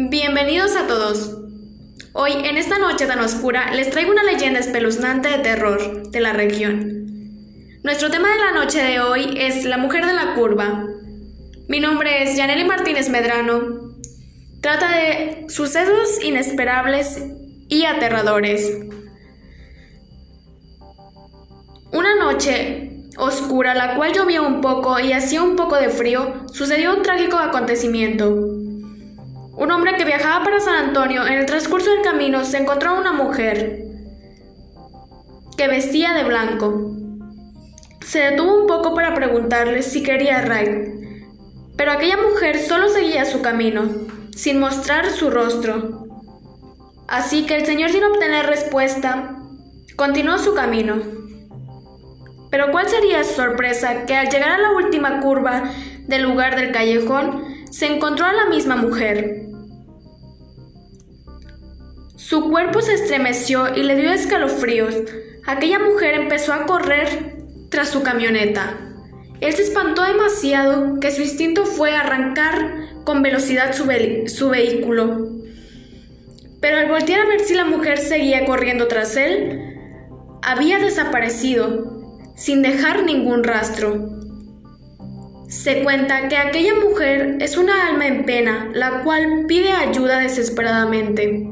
Bienvenidos a todos. Hoy, en esta noche tan oscura, les traigo una leyenda espeluznante de terror de la región. Nuestro tema de la noche de hoy es La mujer de la curva. Mi nombre es Yaneli Martínez Medrano. Trata de sucesos inesperables y aterradores. Una noche oscura, la cual llovía un poco y hacía un poco de frío, sucedió un trágico acontecimiento. Un hombre que viajaba para San Antonio, en el transcurso del camino, se encontró a una mujer que vestía de blanco. Se detuvo un poco para preguntarle si quería Ray, pero aquella mujer solo seguía su camino, sin mostrar su rostro. Así que el señor, sin obtener respuesta, continuó su camino. Pero cuál sería su sorpresa que al llegar a la última curva del lugar del callejón, se encontró a la misma mujer. Su cuerpo se estremeció y le dio escalofríos. Aquella mujer empezó a correr tras su camioneta. Él se espantó demasiado que su instinto fue arrancar con velocidad su, vehículo. Pero al voltear a ver si la mujer seguía corriendo tras él, había desaparecido, sin dejar ningún rastro. Se cuenta que aquella mujer es una alma en pena, la cual pide ayuda desesperadamente.